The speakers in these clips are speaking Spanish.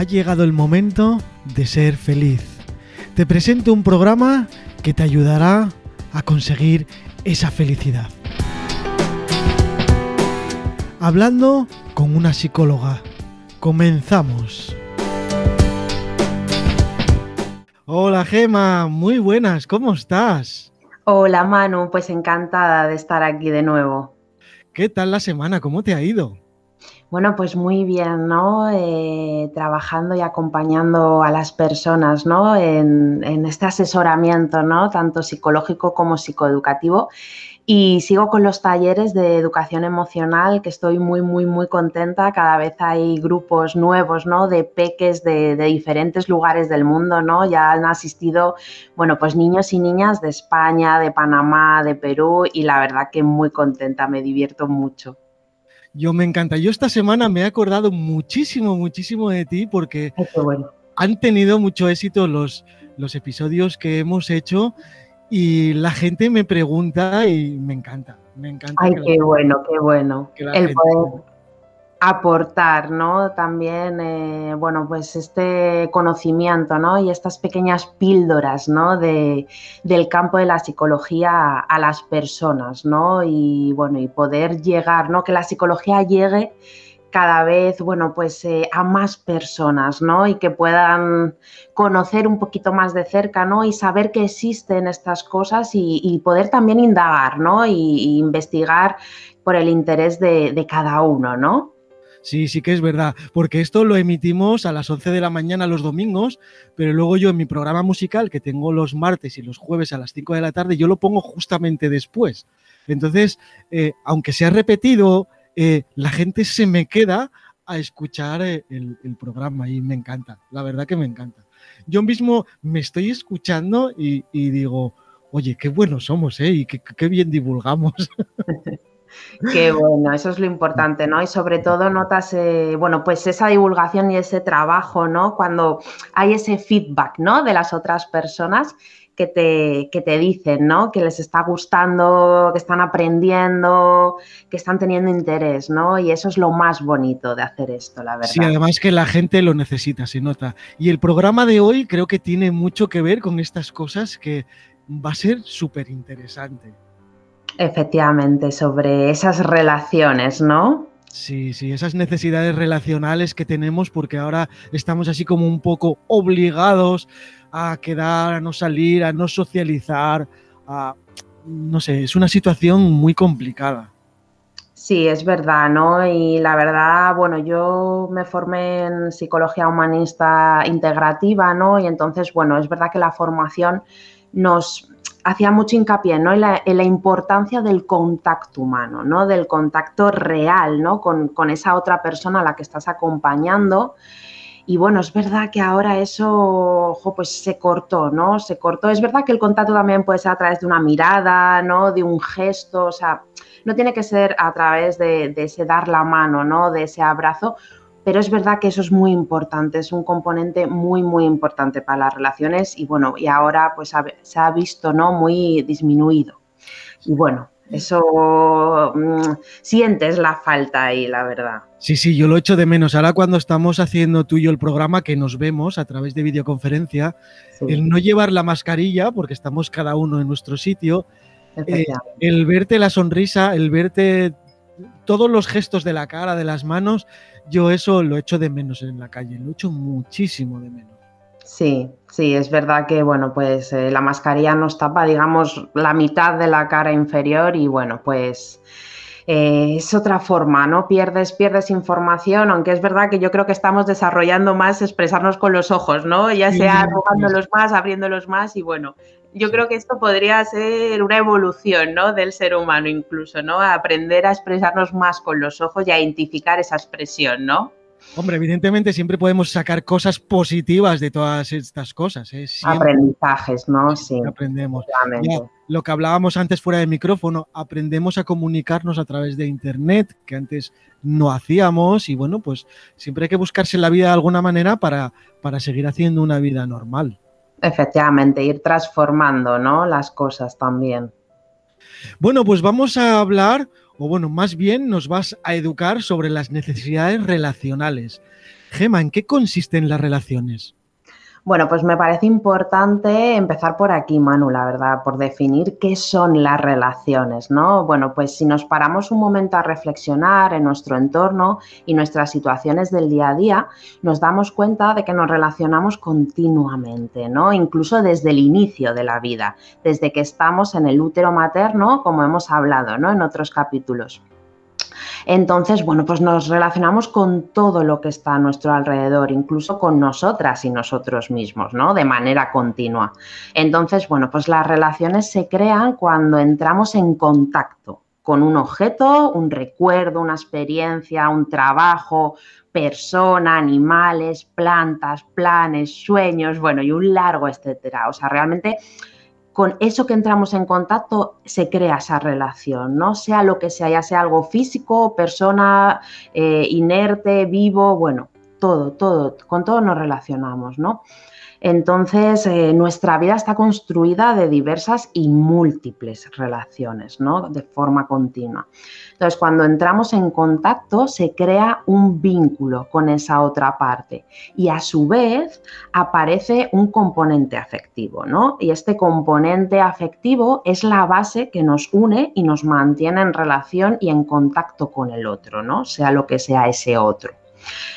ha llegado el momento de ser feliz. Te presento un programa que te ayudará a conseguir esa felicidad. Hablando con una psicóloga. Comenzamos. Hola Gema, muy buenas, ¿cómo estás? Hola Manu, pues encantada de estar aquí de nuevo. ¿Qué tal la semana? ¿Cómo te ha ido? Bueno, pues muy bien, ¿no? Eh, trabajando y acompañando a las personas, ¿no? En, este asesoramiento, ¿no? Tanto psicológico como psicoeducativo. Y sigo con los talleres de educación emocional, que estoy muy, muy, muy contenta. Cada vez hay grupos nuevos, ¿no? De peques de, de diferentes lugares del mundo, ¿no? Ya han asistido, bueno, pues niños y niñas de España, de Panamá, de Perú, y la verdad que muy contenta, me divierto mucho. Yo me encanta. Yo esta semana me he acordado muchísimo, muchísimo de ti porque bueno. han tenido mucho éxito los, los episodios que hemos hecho y la gente me pregunta y me encanta. Me encanta. Ay, qué la- bueno, qué bueno. que la El gente- poder aportar, ¿no? También, eh, bueno, pues este conocimiento, ¿no? Y estas pequeñas píldoras, ¿no? De, del campo de la psicología a, las personas, ¿no? Y bueno, y poder llegar, ¿no? Que la psicología llegue cada vez, bueno, pues eh, a más personas, ¿no? Y que puedan conocer un poquito más de cerca, ¿no? Y saber que existen estas cosas y, poder también indagar, ¿no? Y, y investigar por el interés de, de cada uno, ¿no? Sí, sí que es verdad, porque esto lo emitimos a las 11 de la mañana los domingos, pero luego yo en mi programa musical que tengo los martes y los jueves a las 5 de la tarde, yo lo pongo justamente después. Entonces, eh, aunque sea repetido, eh, la gente se me queda a escuchar eh, el, programa y me encanta, la verdad que me encanta. Yo mismo me estoy escuchando y, digo, oye, qué buenos somos, ¿eh? Y qué bien divulgamos. Qué bueno, eso es lo importante, ¿no? Y sobre todo notas, eh, bueno, pues esa divulgación y ese trabajo, ¿no? Cuando hay ese feedback, ¿no? De las otras personas que te, que te dicen, ¿no? Que les está gustando, que están aprendiendo, que están teniendo interés, ¿no? Y eso es lo más bonito de hacer esto, la verdad. Sí, además que la gente lo necesita, se nota. Y el programa de hoy creo que tiene mucho que ver con estas cosas que va a ser súper interesante. Efectivamente, sobre esas relaciones, ¿no? Sí, sí, esas necesidades relacionales que tenemos porque ahora estamos así como un poco obligados a quedar, a no salir, a no socializar, a... No sé, es una situación muy complicada. Sí, es verdad, ¿no? Y la verdad, bueno, yo me formé en psicología humanista integrativa, ¿no? Y entonces, bueno, es verdad que la formación nos hacía mucho hincapié, ¿no? En la, importancia del contacto humano, ¿no? Del contacto real, ¿no? Con, esa otra persona a la que estás acompañando. Y bueno, es verdad que ahora eso, pues se cortó, ¿no? Se cortó. Es verdad que el contacto también puede ser a través de una mirada, ¿no? De un gesto, o sea, no tiene que ser a través de, de, ese dar la mano, ¿no? De ese abrazo, pero es verdad que eso es muy importante, es un componente muy, muy importante para las relaciones y bueno, y ahora pues se ha visto, ¿no? Muy disminuido. Y bueno, eso mmm, sientes la falta ahí, la verdad. Sí, sí, yo lo echo de menos. Ahora cuando estamos haciendo tú y yo el programa, que nos vemos a través de videoconferencia, sí. el no llevar la mascarilla, porque estamos cada uno en nuestro sitio, eh, el verte la sonrisa, el verte todos los gestos de la cara, de las manos, yo eso lo echo de menos en la calle, lo echo muchísimo de menos. Sí, sí, es verdad que bueno, pues eh, la mascarilla nos tapa, digamos, la mitad de la cara inferior y bueno, pues eh, es otra forma, ¿no? Pierdes, pierdes información, aunque es verdad que yo creo que estamos desarrollando más expresarnos con los ojos, ¿no? Ya sea arrugándolos más, abriéndolos más y bueno, yo creo que esto podría ser una evolución, ¿no? Del ser humano incluso, ¿no? A aprender a expresarnos más con los ojos y a identificar esa expresión, ¿no? Hombre, evidentemente siempre podemos sacar cosas positivas de todas estas cosas. ¿eh? Aprendizajes, ¿no? Sí. Aprendemos. Ya, lo que hablábamos antes fuera de micrófono, aprendemos a comunicarnos a través de Internet, que antes no hacíamos, y bueno, pues siempre hay que buscarse la vida de alguna manera para, para seguir haciendo una vida normal. Efectivamente, ir transformando, ¿no? Las cosas también. Bueno, pues vamos a hablar, o bueno, más bien nos vas a educar sobre las necesidades relacionales. Gema, ¿en qué consisten las relaciones? Bueno, pues me parece importante empezar por aquí, Manu, la verdad, por definir qué son las relaciones, ¿no? Bueno, pues si nos paramos un momento a reflexionar en nuestro entorno y nuestras situaciones del día a día, nos damos cuenta de que nos relacionamos continuamente, ¿no? Incluso desde el inicio de la vida, desde que estamos en el útero materno, como hemos hablado, ¿no? En otros capítulos. Entonces, bueno, pues nos relacionamos con todo lo que está a nuestro alrededor, incluso con nosotras y nosotros mismos, ¿no? De manera continua. Entonces, bueno, pues las relaciones se crean cuando entramos en contacto con un objeto, un recuerdo, una experiencia, un trabajo, persona, animales, plantas, planes, sueños, bueno, y un largo etcétera. O sea, realmente con eso que entramos en contacto se crea esa relación, ¿no? Sea lo que sea, ya sea algo físico, persona eh, inerte, vivo, bueno, todo, todo, con todo nos relacionamos, ¿no? Entonces, eh, nuestra vida está construida de diversas y múltiples relaciones, ¿no? De forma continua. Entonces, cuando entramos en contacto, se crea un vínculo con esa otra parte y a su vez aparece un componente afectivo, ¿no? Y este componente afectivo es la base que nos une y nos mantiene en relación y en contacto con el otro, ¿no? Sea lo que sea ese otro.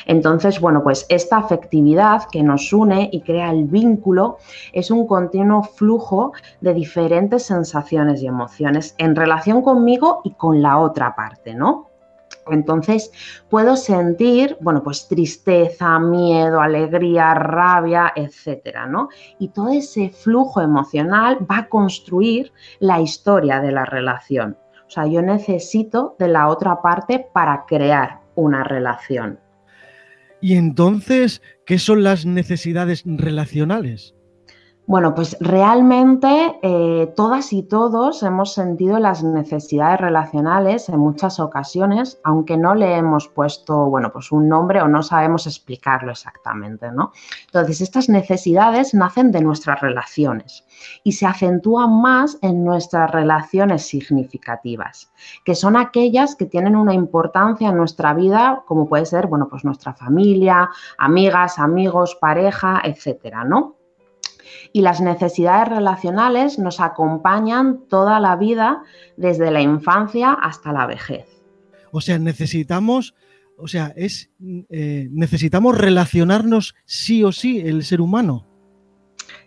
Entonces, bueno, pues esta afectividad que nos une y crea el vínculo es un continuo flujo de diferentes sensaciones y emociones en relación conmigo y con la otra parte, ¿no? Entonces puedo sentir, bueno, pues tristeza, miedo, alegría, rabia, etcétera, ¿no? Y todo ese flujo emocional va a construir la historia de la relación. O sea, yo necesito de la otra parte para crear una relación. Y entonces, ¿qué son las necesidades relacionales? Bueno, pues realmente eh, todas y todos hemos sentido las necesidades relacionales en muchas ocasiones, aunque no le hemos puesto, bueno, pues un nombre o no sabemos explicarlo exactamente, ¿no? Entonces, estas necesidades nacen de nuestras relaciones y se acentúan más en nuestras relaciones significativas, que son aquellas que tienen una importancia en nuestra vida, como puede ser, bueno, pues nuestra familia, amigas, amigos, pareja, etcétera, ¿no? Y las necesidades relacionales nos acompañan toda la vida, desde la infancia hasta la vejez. O sea, necesitamos, o sea, es, eh, necesitamos relacionarnos sí o sí el ser humano.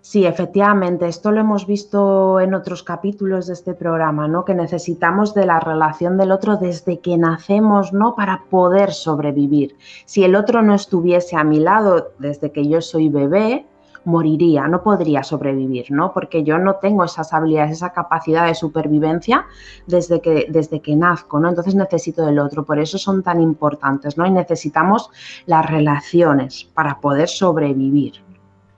Sí, efectivamente, esto lo hemos visto en otros capítulos de este programa, ¿no? Que necesitamos de la relación del otro desde que nacemos, ¿no? Para poder sobrevivir. Si el otro no estuviese a mi lado desde que yo soy bebé, moriría, no podría sobrevivir, ¿no? Porque yo no tengo esas habilidades, esa capacidad de supervivencia desde que, desde que nazco, ¿no? Entonces necesito del otro, por eso son tan importantes, ¿no? Y necesitamos las relaciones para poder sobrevivir.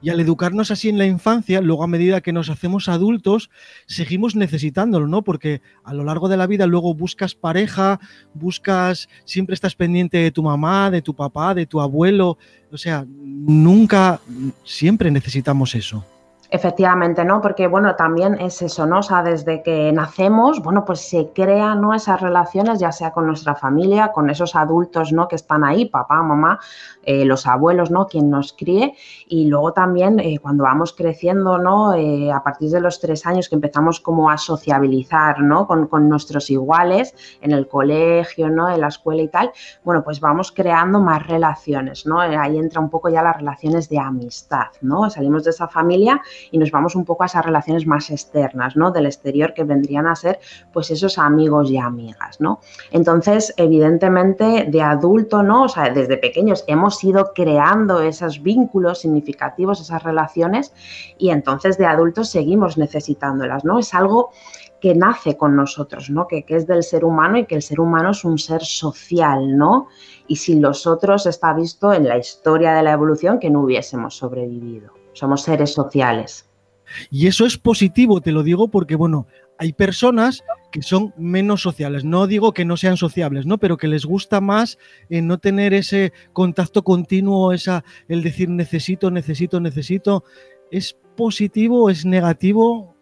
Y al educarnos así en la infancia, luego a medida que nos hacemos adultos, seguimos necesitándolo, ¿no? Porque a lo largo de la vida luego buscas pareja, buscas, siempre estás pendiente de tu mamá, de tu papá, de tu abuelo. O sea, nunca, siempre necesitamos eso. Efectivamente, ¿no? Porque, bueno, también es eso, ¿no? O sea, desde que nacemos, bueno, pues se crean, ¿no? Esas relaciones, ya sea con nuestra familia, con esos adultos, ¿no? Que están ahí, papá, mamá, eh, los abuelos, ¿no? Quien nos críe. Y luego también, eh, cuando vamos creciendo, ¿no? Eh, a partir de los tres años que empezamos como a sociabilizar, ¿no? Con, con, nuestros iguales en el colegio, ¿no? En la escuela y tal, bueno, pues vamos creando más relaciones, ¿no? Ahí entra un poco ya las relaciones de amistad, ¿no? Salimos de esa familia y nos vamos un poco a esas relaciones más externas, ¿no? Del exterior que vendrían a ser pues esos amigos y amigas, ¿no? Entonces, evidentemente, de adulto, ¿no? O sea, desde pequeños hemos ido creando esos vínculos significativos, esas relaciones y entonces de adultos seguimos necesitándolas, ¿no? Es algo que nace con nosotros, ¿no? Que, que, es del ser humano y que el ser humano es un ser social, ¿no? Y sin los otros está visto en la historia de la evolución que no hubiésemos sobrevivido somos seres sociales. Y eso es positivo, te lo digo porque, bueno, hay personas que son menos sociales. No digo que no sean sociables, ¿no? Pero que les gusta más en no tener ese contacto continuo, esa, el decir necesito, necesito, necesito. ¿Es positivo? ¿Es negativo?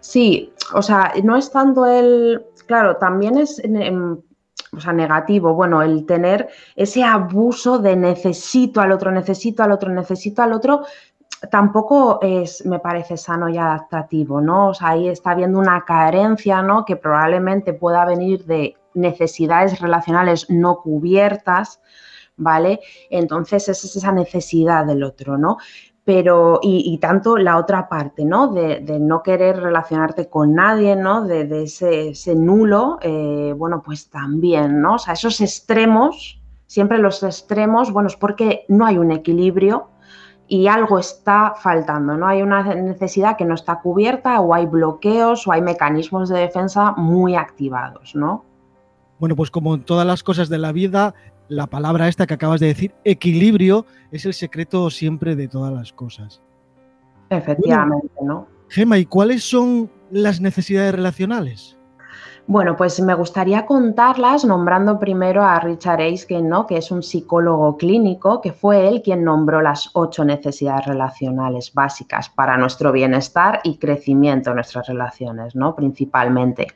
Sí, o sea, no es tanto el. Claro, también es o sea, negativo, bueno, el tener ese abuso de necesito al otro, necesito al otro, necesito al otro, tampoco es, me parece sano y adaptativo, ¿no? O sea, ahí está habiendo una carencia, ¿no? Que probablemente pueda venir de necesidades relacionales no cubiertas, ¿vale? Entonces, esa es esa necesidad del otro, ¿no? Pero, y, tanto la otra parte, ¿no? De, no querer relacionarte con nadie, ¿no? De, ese, nulo, eh, bueno, pues también, ¿no? O sea, esos extremos, siempre los extremos, bueno, es porque no hay un equilibrio y algo está faltando, ¿no? Hay una necesidad que no está cubierta o hay bloqueos o hay mecanismos de defensa muy activados, ¿no? Bueno, pues como en todas las cosas de la vida, la palabra esta que acabas de decir, equilibrio, es el secreto siempre de todas las cosas. Efectivamente, ¿no? Gema, ¿y cuáles son las necesidades relacionales? Bueno, pues me gustaría contarlas nombrando primero a Richard Eisken, ¿no? que es un psicólogo clínico, que fue él quien nombró las ocho necesidades relacionales básicas para nuestro bienestar y crecimiento en nuestras relaciones, ¿no? principalmente.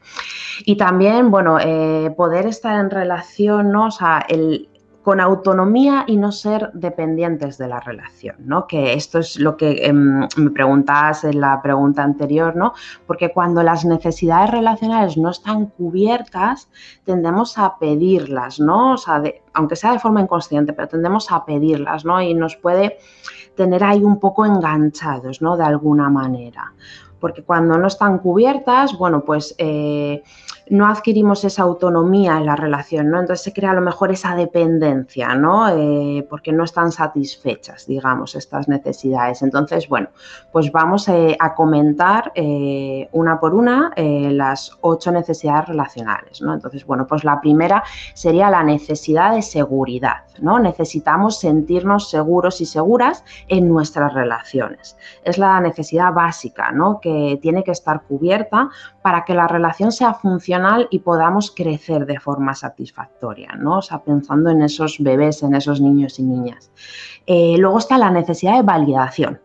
Y también, bueno, eh, poder estar en relación, ¿no? o sea, el, con autonomía y no ser dependientes de la relación, ¿no? Que esto es lo que em, me preguntabas en la pregunta anterior, ¿no? Porque cuando las necesidades relacionales no están cubiertas, tendemos a pedirlas, ¿no? O sea, aunque sea de forma inconsciente, pero tendemos a pedirlas, ¿no? Y nos puede tener ahí un poco enganchados, ¿no? De alguna manera. Porque cuando no están cubiertas, bueno, pues... Eh, no adquirimos esa autonomía en la relación, ¿no? Entonces se crea a lo mejor esa dependencia, ¿no? Eh, porque no están satisfechas, digamos, estas necesidades. Entonces, bueno, pues vamos eh, a comentar eh, una por una las ocho necesidades relacionales, ¿no? Entonces, bueno, pues la primera sería la necesidad de seguridad, ¿no? Necesitamos sentirnos seguros y seguras en nuestras relaciones. Es la necesidad básica, ¿no? Que tiene que estar cubierta para que la relación sea funcional y podamos crecer de forma satisfactoria, ¿no? O sea, pensando en esos bebés, en esos niños y niñas. Eh, luego está la necesidad de validación,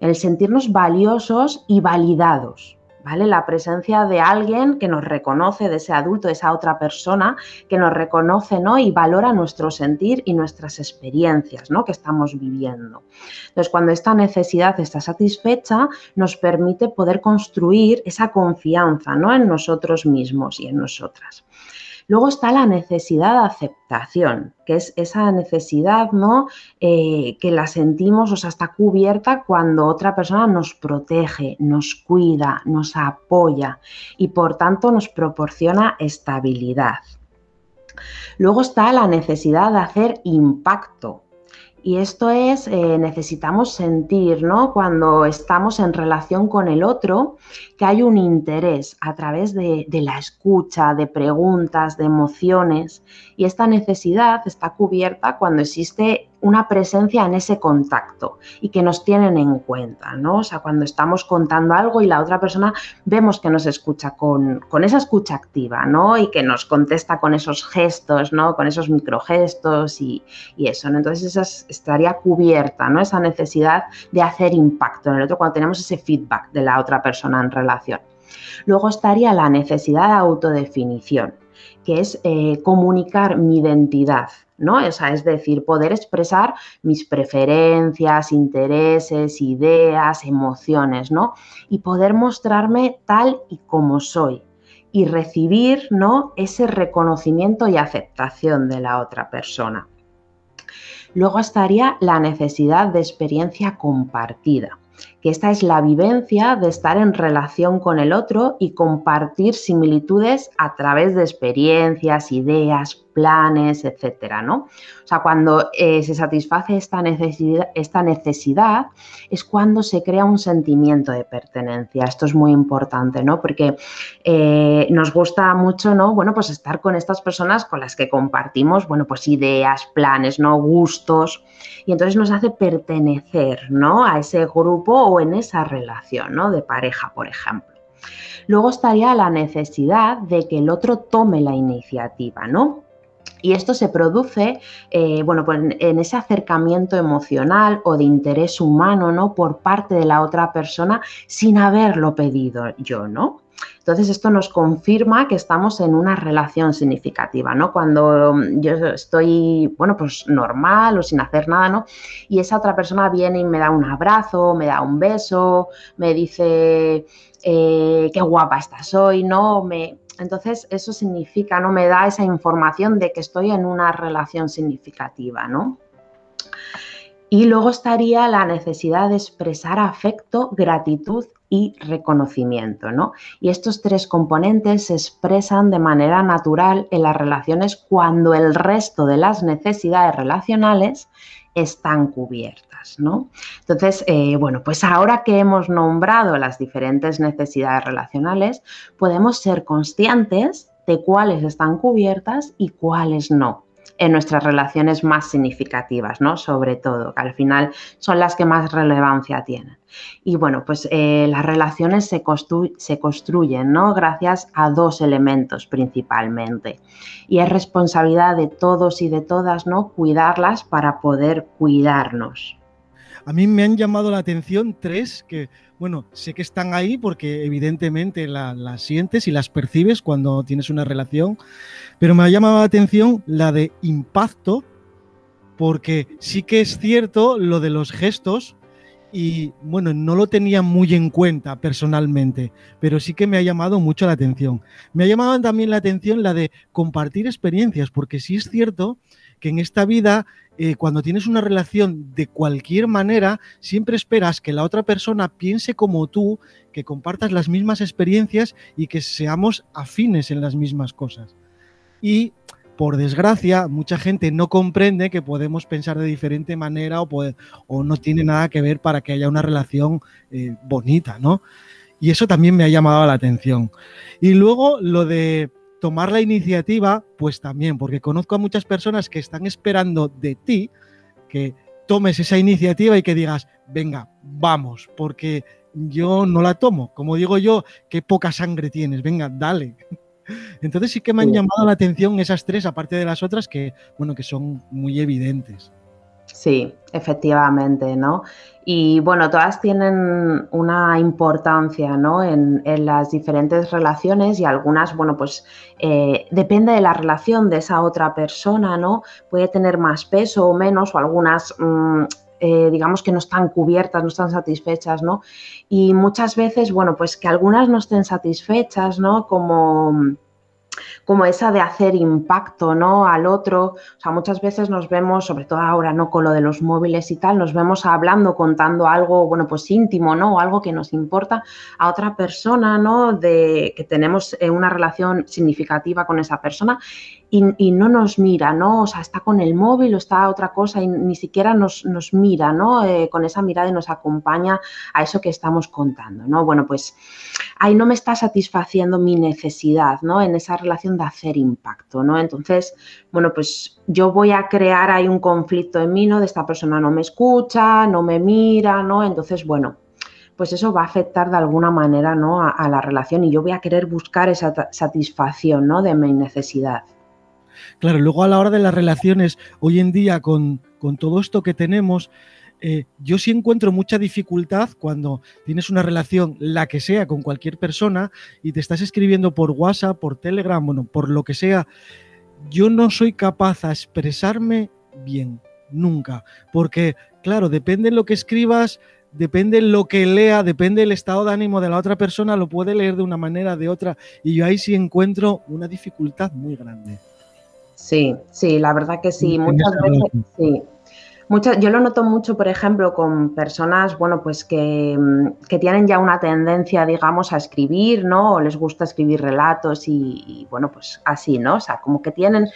el sentirnos valiosos y validados, la presencia de alguien que nos reconoce, de ese adulto, de esa otra persona, que nos reconoce, ¿no? Y valora nuestro sentir y nuestras experiencias, ¿no? Que estamos viviendo. Entonces, cuando esta necesidad está satisfecha, nos permite poder construir esa confianza, ¿no? En nosotros mismos y en nosotras. Luego está la necesidad de aceptación, que es esa necesidad ¿no? Eh, que la sentimos, o sea, está cubierta cuando otra persona nos protege, nos cuida, nos apoya y por tanto nos proporciona estabilidad. Luego está la necesidad de hacer impacto, y esto es, eh, necesitamos sentir, ¿no? Cuando estamos en relación con el otro, que hay un interés a través de, de, la escucha, de preguntas, de emociones. Y esta necesidad está cubierta cuando existe una presencia en ese contacto y que nos tienen en cuenta, ¿no? O sea, cuando estamos contando algo y la otra persona vemos que nos escucha con, esa escucha activa, ¿no? Y que nos contesta con esos gestos, ¿no? Con esos microgestos y, y eso. Entonces esa estaría cubierta, ¿no? Esa necesidad de hacer impacto en el otro cuando tenemos ese feedback de la otra persona en relación. Luego estaría la necesidad de autodefinición, que es eh, comunicar mi identidad, ¿no? es decir, poder expresar mis preferencias, intereses, ideas, emociones, ¿no? Y poder mostrarme tal y como soy y recibir, ¿no? Ese reconocimiento y aceptación de la otra persona. Luego estaría la necesidad de experiencia compartida que esta es la vivencia de estar en relación con el otro y compartir similitudes a través de experiencias, ideas, planes, etcétera, ¿no? O sea, cuando eh, se satisface esta necesidad, esta necesidad es cuando se crea un sentimiento de pertenencia. Esto es muy importante, ¿no? Porque eh, nos gusta mucho, ¿no? Bueno, pues estar con estas personas con las que compartimos, bueno, pues ideas, planes, ¿no? Gustos. Y entonces nos hace pertenecer, ¿no? A ese grupo o en esa relación, ¿no? De pareja, por ejemplo. Luego estaría la necesidad de que el otro tome la iniciativa, ¿no? Y esto se produce, eh, bueno, pues en ese acercamiento emocional o de interés humano, ¿no? Por parte de la otra persona sin haberlo pedido yo, ¿no? Entonces, esto nos confirma que estamos en una relación significativa, ¿no? Cuando yo estoy, bueno, pues normal o sin hacer nada, ¿no? Y esa otra persona viene y me da un abrazo, me da un beso, me dice, eh, qué guapa estás hoy, ¿no? Me, entonces, eso significa, ¿no? Me da esa información de que estoy en una relación significativa, ¿no? Y luego estaría la necesidad de expresar afecto, gratitud y reconocimiento, ¿no? Y estos tres componentes se expresan de manera natural en las relaciones cuando el resto de las necesidades relacionales están cubiertas, ¿no? Entonces, eh, bueno, pues ahora que hemos nombrado las diferentes necesidades relacionales, podemos ser conscientes de cuáles están cubiertas y cuáles no en nuestras relaciones más significativas, ¿no? Sobre todo, que al final son las que más relevancia tienen. Y bueno, pues eh, las relaciones se, se construyen, ¿no? Gracias a dos elementos principalmente. Y es responsabilidad de todos y de todas, ¿no? Cuidarlas para poder cuidarnos. A mí me han llamado la atención tres que, bueno, sé que están ahí porque evidentemente las sientes y las percibes cuando tienes una relación, pero me ha llamado la atención la de impacto, porque sí que es cierto lo de los gestos y bueno, no lo tenía muy en cuenta personalmente, pero sí que me ha llamado mucho la atención. Me ha llamado también la atención la de compartir experiencias, porque sí es cierto que en esta vida, eh, cuando tienes una relación de cualquier manera, siempre esperas que la otra persona piense como tú, que compartas las mismas experiencias y que seamos afines en las mismas cosas. Y por desgracia, mucha gente no comprende que podemos pensar de diferente manera o, o no tiene nada que ver para que haya una relación eh, bonita, ¿no? Y eso también me ha llamado la atención. Y luego lo de tomar la iniciativa, pues también, porque conozco a muchas personas que están esperando de ti que tomes esa iniciativa y que digas, venga, vamos, porque yo no la tomo. Como digo yo, qué poca sangre tienes, venga, dale. Entonces sí que me han llamado la atención esas tres, aparte de las otras que, bueno, que son muy evidentes. Sí, efectivamente, ¿no? Y bueno, todas tienen una importancia, ¿no? En, las diferentes relaciones y algunas, bueno, pues eh, depende de la relación de esa otra persona, ¿no? Puede tener más peso o menos, o algunas, mm, eh, digamos que no están cubiertas, no están satisfechas, ¿no? Y muchas veces, bueno, pues que algunas no estén satisfechas, ¿no? Como como esa de hacer impacto, ¿no? Al otro. O sea, muchas veces nos vemos, sobre todo ahora, ¿no? Con lo de los móviles y tal, nos vemos hablando, contando algo, bueno, pues íntimo, ¿no? O algo que nos importa a otra persona, ¿no? De que tenemos eh, una relación significativa con esa persona y, no nos mira, ¿no? O sea, está con el móvil o está otra cosa y ni siquiera nos, mira, ¿no? Eh, con esa mirada y nos acompaña a eso que estamos contando, ¿no? Bueno, pues ahí no me está satisfaciendo mi necesidad, ¿no? En esa relación de hacer impacto, ¿no? Entonces, bueno, pues yo voy a crear ahí un conflicto en mí, ¿no? De esta persona no me escucha, no me mira, ¿no? Entonces, bueno, pues eso va a afectar de alguna manera, ¿no? A, a la relación y yo voy a querer buscar esa satisfacción, ¿no? De mi necesidad. Claro, luego a la hora de las relaciones, hoy en día con, todo esto que tenemos, eh, yo sí encuentro mucha dificultad cuando tienes una relación, la que sea, con cualquier persona y te estás escribiendo por WhatsApp, por Telegram, bueno, por lo que sea. Yo no soy capaz de expresarme bien, nunca, porque claro, depende de lo que escribas, depende de lo que lea, depende del estado de ánimo de la otra persona, lo puede leer de una manera, de otra, y yo ahí sí encuentro una dificultad muy grande. Sí, sí, la verdad que sí. Muchas veces, sí. Yo lo noto mucho, por ejemplo, con personas, bueno, pues que, mm, que, tienen ya una tendencia, digamos, a escribir, ¿no? O les gusta escribir relatos y, bueno, pues así, ¿no? O sea, como que tienen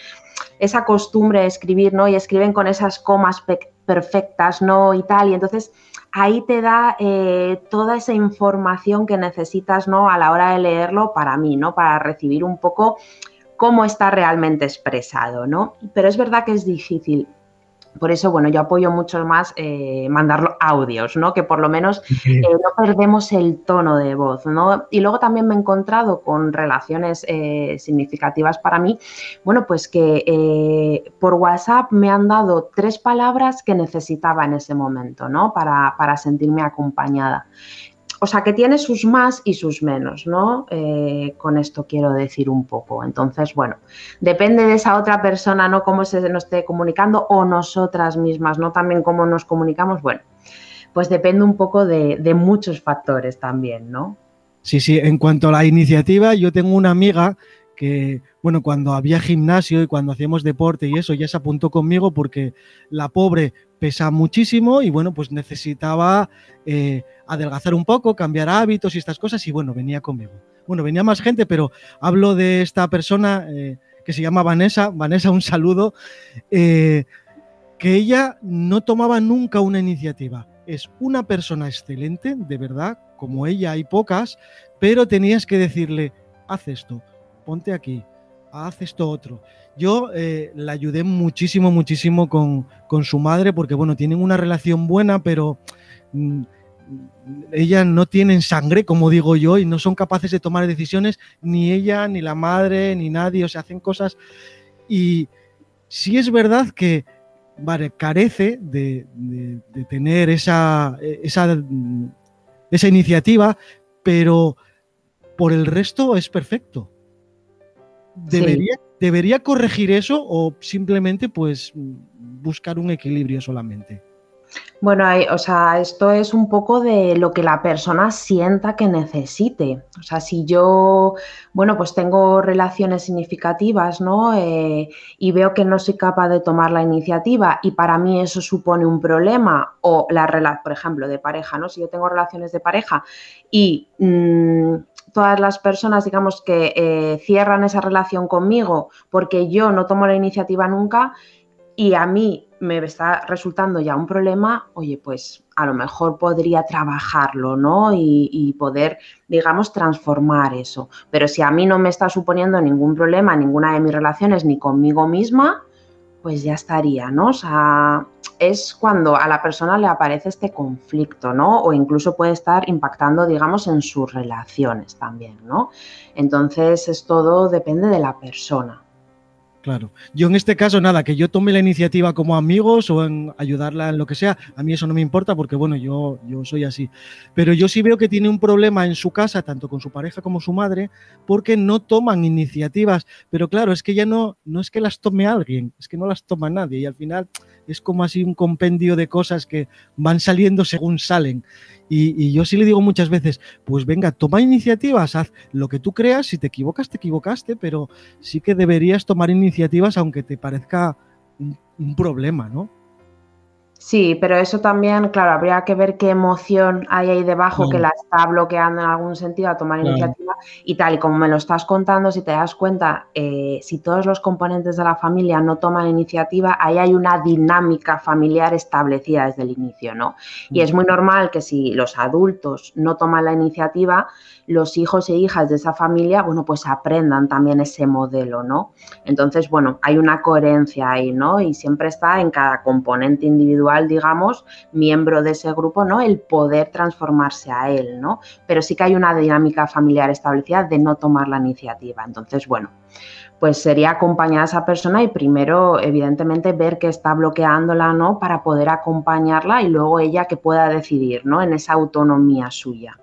esa costumbre de escribir, ¿no? Y escriben con esas comas perfectas, ¿no? Y tal. Y entonces ahí te da eh, toda esa información que necesitas, ¿no? A la hora de leerlo para mí, ¿no? Para recibir un poco cómo está realmente expresado, ¿no? Pero es verdad que es difícil. Por eso, bueno, yo apoyo mucho más eh, mandarlo audios, ¿no? Que por lo menos eh, no perdemos el tono de voz, ¿no? Y luego también me he encontrado con relaciones eh, significativas para mí, bueno, pues que por WhatsApp me han dado tres palabras que necesitaba en ese momento, ¿no? Para, para sentirme acompañada o sea, que tiene sus más y sus menos, ¿no? Eh, con esto quiero decir un poco. Entonces, bueno, depende de esa otra persona, ¿no? Cómo se nos esté comunicando o nosotras mismas, ¿no? También cómo nos comunicamos, bueno, pues depende un poco de, de muchos factores también, ¿no? Sí, sí, en cuanto a la iniciativa, yo tengo una amiga que, bueno, cuando había gimnasio y cuando hacíamos deporte y eso, ya se apuntó conmigo porque la pobre pesa muchísimo y, bueno, pues necesitaba eh, adelgazar un poco, cambiar hábitos y estas cosas y, bueno, venía conmigo. Bueno, venía más gente, pero hablo de esta persona eh, que se llama Vanessa. Vanessa, un saludo. Eh, que ella no tomaba nunca una iniciativa. Es una persona excelente, de verdad, como ella hay pocas, pero tenías que decirle, haz esto, ponte aquí, haz esto otro. Yo eh, la ayudé muchísimo, muchísimo con, su madre, porque bueno, tienen una relación buena, pero mm, ella no tienen sangre, como digo yo, y no son capaces de tomar decisiones, ni ella, ni la madre, ni nadie, o sea, hacen cosas. Y sí es verdad que vale, carece de, tener esa, esa, esa iniciativa, pero por el resto es perfecto. ¿Debería, ¿Debería corregir eso o simplemente pues buscar un equilibrio solamente? Bueno, o sea, esto es un poco de lo que la persona sienta que necesite. O sea, si yo, bueno, pues tengo relaciones significativas, ¿no? Eh, y veo que no soy capaz de tomar la iniciativa y para mí eso supone un problema, o la relación, por ejemplo, de pareja, ¿no? Si yo tengo relaciones de pareja y mm, todas las personas, digamos, que eh, cierran esa relación conmigo porque yo no tomo la iniciativa nunca y a mí me está resultando ya un problema, oye, pues a lo mejor podría trabajarlo, ¿no? Y, y, poder, digamos, transformar eso. Pero si a mí no me está suponiendo ningún problema, ninguna de mis relaciones, ni conmigo misma, pues ya estaría, ¿no? O sea, es cuando a la persona le aparece este conflicto, ¿no? O incluso puede estar impactando, digamos, en sus relaciones también, ¿no? Entonces, es todo depende de la persona. Claro. Yo en este caso, nada, que yo tome la iniciativa como amigos o en ayudarla en lo que sea, a mí eso no me importa porque, bueno, yo, yo soy así. Pero yo sí veo que tiene un problema en su casa, tanto con su pareja como su madre, porque no toman iniciativas. Pero claro, es que ya no, no es que las tome alguien, es que no las toma nadie. Y al final es como así un compendio de cosas que van saliendo según salen. Y, yo sí le digo muchas veces, pues venga, toma iniciativas, haz lo que tú creas, si te equivocas, te equivocaste, pero sí que deberías tomar iniciativas aunque te parezca un problema, ¿no? Sí, pero eso también, claro, habría que ver qué emoción hay ahí debajo que la está bloqueando en algún sentido a tomar iniciativa y tal. Y como me lo estás contando, si te das cuenta, eh, si todos los componentes de la familia no toman iniciativa, ahí hay una dinámica familiar establecida desde el inicio, ¿no? Y es muy normal que si los adultos no toman la iniciativa, los hijos e hijas de esa familia, bueno, pues aprendan también ese modelo, ¿no? Entonces, bueno, hay una coherencia ahí, ¿no? Y siempre está en cada componente individual, digamos, miembro de ese grupo, ¿no? El poder transformarse a él, ¿no? Pero sí que hay una dinámica familiar establecida de no tomar la iniciativa. Entonces, bueno, pues sería acompañar a esa persona y primero, evidentemente, ver qué está bloqueándola, ¿no? Para poder acompañarla y luego ella que pueda decidir, ¿no? En esa autonomía suya.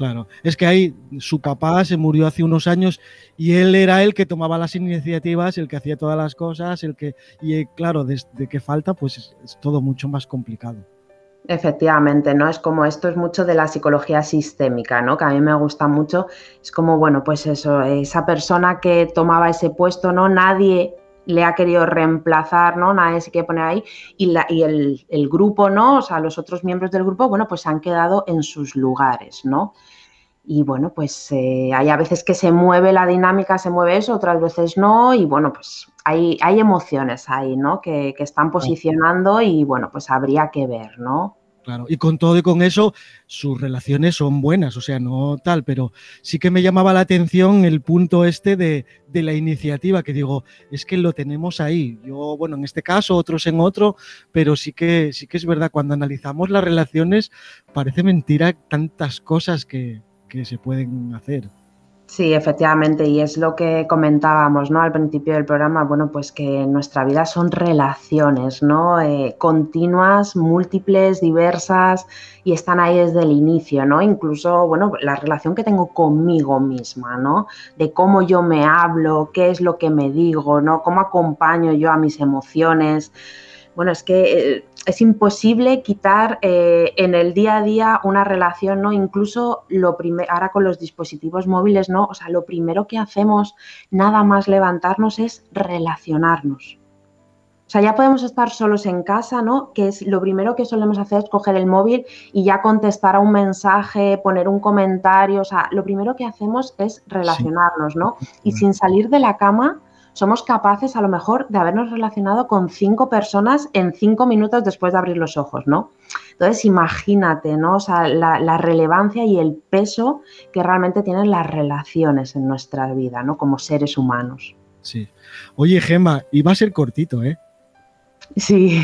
Claro, es que ahí su papá se murió hace unos años y él era el que tomaba las iniciativas, el que hacía todas las cosas, el que y eh, claro, desde que falta pues es, todo mucho más complicado. Efectivamente, ¿no? Es como esto es mucho de la psicología sistémica, ¿no? Que a mí me gusta mucho. Es como, bueno, pues eso, esa persona que tomaba ese puesto, ¿no? Nadie le ha querido reemplazar, ¿no? Nadie se quiere poner ahí y, la, y el, el, grupo, ¿no? O sea, los otros miembros del grupo, bueno, pues han quedado en sus lugares, ¿no? Y bueno, pues eh, hay a veces que se mueve la dinámica, se mueve eso, otras veces no, y bueno, pues hay, hay emociones ahí, ¿no? Que, que están posicionando y bueno, pues habría que ver, ¿no? Claro, y con todo y con eso, sus relaciones son buenas, o sea, no tal, pero sí que me llamaba la atención el punto este de, la iniciativa, que digo, es que lo tenemos ahí. Yo, bueno, en este caso, otros en otro, pero sí que, sí que es verdad, cuando analizamos las relaciones, parece mentira tantas cosas que, que se pueden hacer. Sí, efectivamente, y es lo que comentábamos, ¿no? Al principio del programa, bueno, pues que nuestra vida son relaciones, ¿no? Eh, continuas, múltiples, diversas, y están ahí desde el inicio, ¿no? Incluso, bueno, la relación que tengo conmigo misma, ¿no? De cómo yo me hablo, qué es lo que me digo, ¿no? Cómo acompaño yo a mis emociones bueno, es que eh, es imposible quitar eh, en el día a día una relación, ¿no? Incluso lo primero, ahora con los dispositivos móviles, ¿no? O sea, lo primero que hacemos nada más levantarnos es relacionarnos. O sea, ya podemos estar solos en casa, ¿no? Que es lo primero que solemos hacer es coger el móvil y ya contestar a un mensaje, poner un comentario. O sea, lo primero que hacemos es relacionarnos, ¿no? Y sin salir de la cama, somos capaces a lo mejor de habernos relacionado con cinco personas en cinco minutos después de abrir los ojos, ¿no? Entonces, imagínate, ¿no? O sea, la, relevancia y el peso que realmente tienen las relaciones en nuestra vida, ¿no? Como seres humanos. Sí. Oye, Gemma, iba a ser cortito, ¿eh? Sí,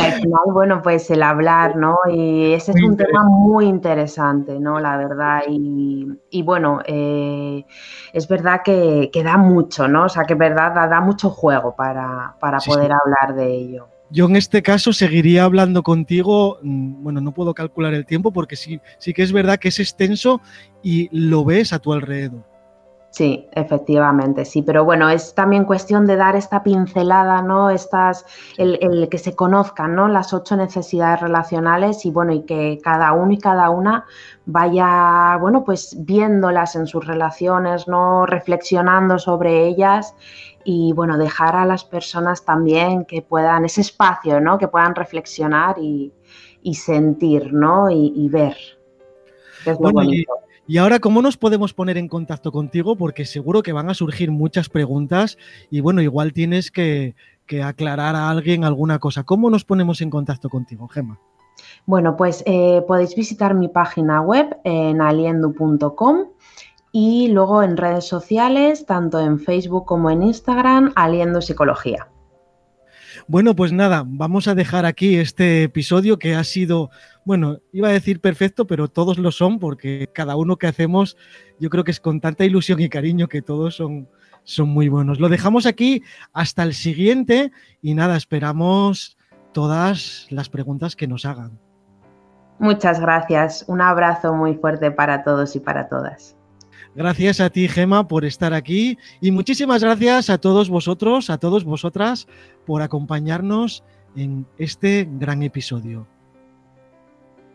al final, bueno, pues el hablar, ¿no? Y ese es un tema muy interesante, ¿no? La verdad. Y, bueno, eh, es verdad que, da mucho, ¿no? O sea, que es verdad, da, mucho juego para, poder hablar de ello. Yo en este caso seguiría hablando contigo, mm, bueno, no puedo calcular el tiempo porque sí, sí que es verdad que es extenso y lo ves a tu alrededor. Sí, efectivamente, sí, pero bueno, es también cuestión de dar esta pincelada, ¿no? Estas, el, que se conozcan, ¿no? Las ocho necesidades relacionales y bueno, y que cada uno y cada una vaya, bueno, pues viéndolas en sus relaciones, ¿no? Reflexionando sobre ellas y bueno, dejar a las personas también que puedan, ese espacio, ¿no? Que puedan reflexionar y, sentir, ¿no? Y, ver. es bonito. Y ahora, ¿cómo nos podemos poner en contacto contigo? Porque seguro que van a surgir muchas preguntas y bueno, igual tienes que, aclarar a alguien alguna cosa. ¿Cómo nos ponemos en contacto contigo, Gemma? Bueno, pues eh, podéis visitar mi página web en aliendo.com y luego en redes sociales, tanto en Facebook como en Instagram, Aliendo Psicología. Bueno, pues nada, vamos a dejar aquí este episodio que ha sido, bueno, iba a decir perfecto, pero todos lo son porque cada uno que hacemos yo creo que es con tanta ilusión y cariño que todos son, son muy buenos. Lo dejamos aquí hasta el siguiente y nada, esperamos todas las preguntas que nos hagan. Muchas gracias. Un abrazo muy fuerte para todos y para todas. Gracias a ti, Gema, por estar aquí y muchísimas gracias a todos vosotros, a todos vosotras, por acompañarnos en este gran episodio.